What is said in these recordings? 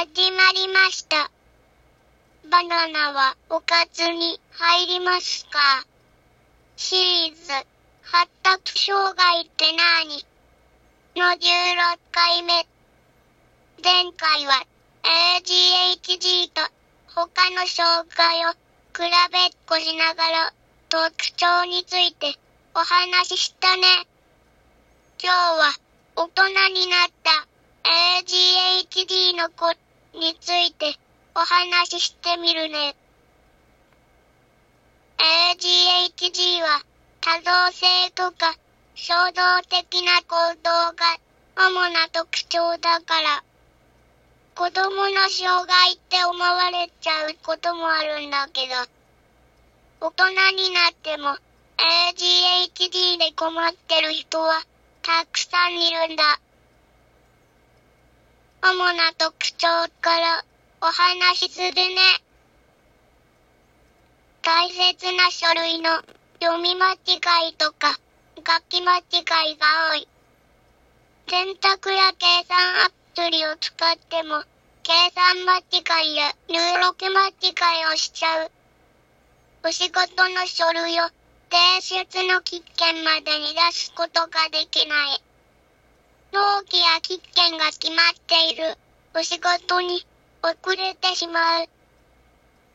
7はおかずに入りますか？シリーズ発達障害って何？の16回目。前回は ADHD と他の障害を比べっこしながら特徴についてお話ししたね。今日は大人になった ADHD の子についてお話ししてみるね。ADHD は多動性とか衝動的な行動が主な特徴だから、子供の障害って思われちゃうこともあるんだけど、大人になっても ADHD で困ってる人はたくさんいるんだ。主な特徴からお話しするね。大切な書類の読み間違いとか書き間違いが多い。選択や計算アプリを使っても計算間違いや入力間違いをしちゃう。お仕事の書類を提出の期限までに出すことができない。納期や期限が決まっているお仕事に遅れてしまう。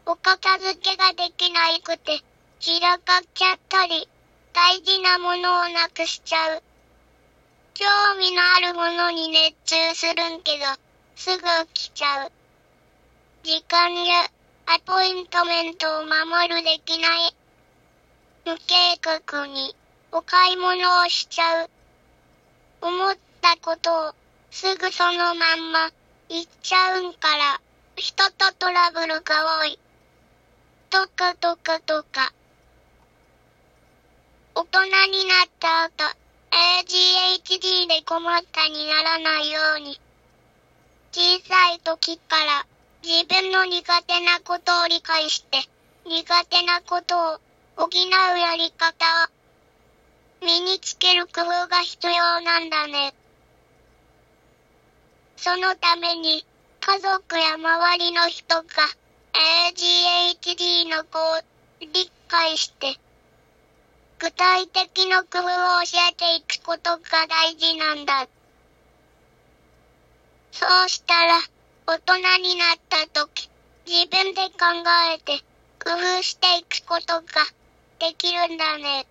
お片付けができなくて散らかっちゃったり、大事なものをなくしちゃう。興味のあるものに熱中するんけど、すぐ飽きちゃう。時間やアポイントメントを守るできない。無計画にお買い物をしちゃう。思ったことをすぐそのまんま言っちゃうんから、人とトラブルが多い。とかとかとか。大人になった後、ADHD で困ったにならないように、小さい時から自分の苦手なことを理解して、苦手なことを補うやり方を身につける工夫が必要なんだね。そのために、家族や周りの人が ADHD の子を理解して、具体的な工夫を教えていくことが大事なんだ。そうしたら、大人になった時、自分で考えて、工夫していくことができるんだね。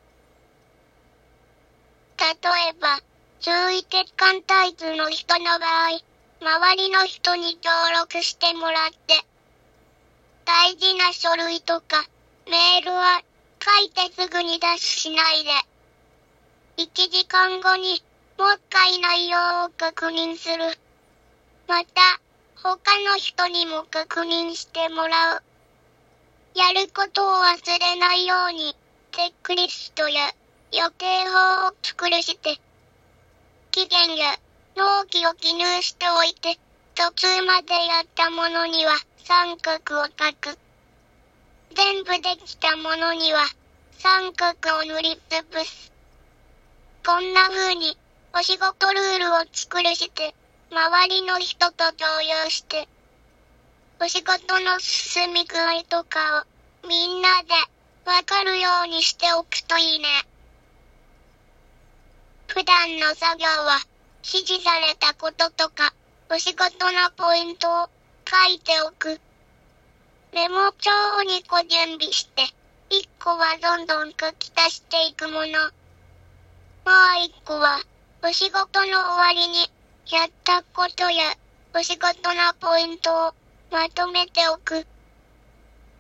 例えば、注意欠陥タイプの人の場合、周りの人に登録してもらって、大事な書類とか、メールは書いてすぐに出ししないで。1時間後にもう一回内容を確認する。また、他の人にも確認してもらう。やることを忘れないように、チェックリストや予定法を作るして、期限や納期を記入しておいて、途中までやったものには三角を書く。全部できたものには三角を塗りつぶす。こんな風にお仕事ルールを作るして、周りの人と共有して、お仕事の進み具合とかをみんなでわかるようにしておくといいね。普段の作業は指示されたこととかお仕事のポイントを書いておく。メモ帳に個準備して、一個はどんどん書き足していくもの。もう一個は、お仕事の終わりに、やったことや、お仕事のポイントをまとめておく。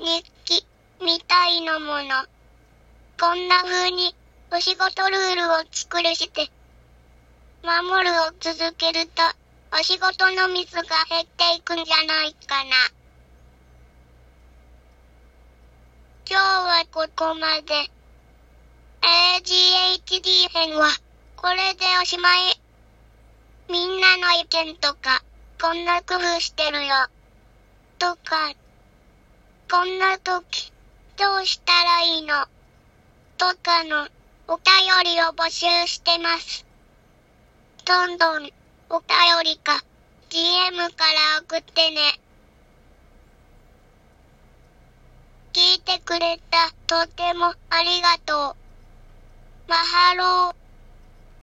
日記、みたいなもの。こんな風に、お仕事ルールを作るして、守るを続けると、お仕事のミスが減っていくんじゃないかな。今日はここまで。AGHD 編はこれでおしまい。みんなの意見とか、こんな工夫してるよ。とか、こんな時、どうしたらいいの？とかのお便りを募集してます。どんどんお便りか、DM から送ってね。聞いてくれた。とてもありがとう。マハロー。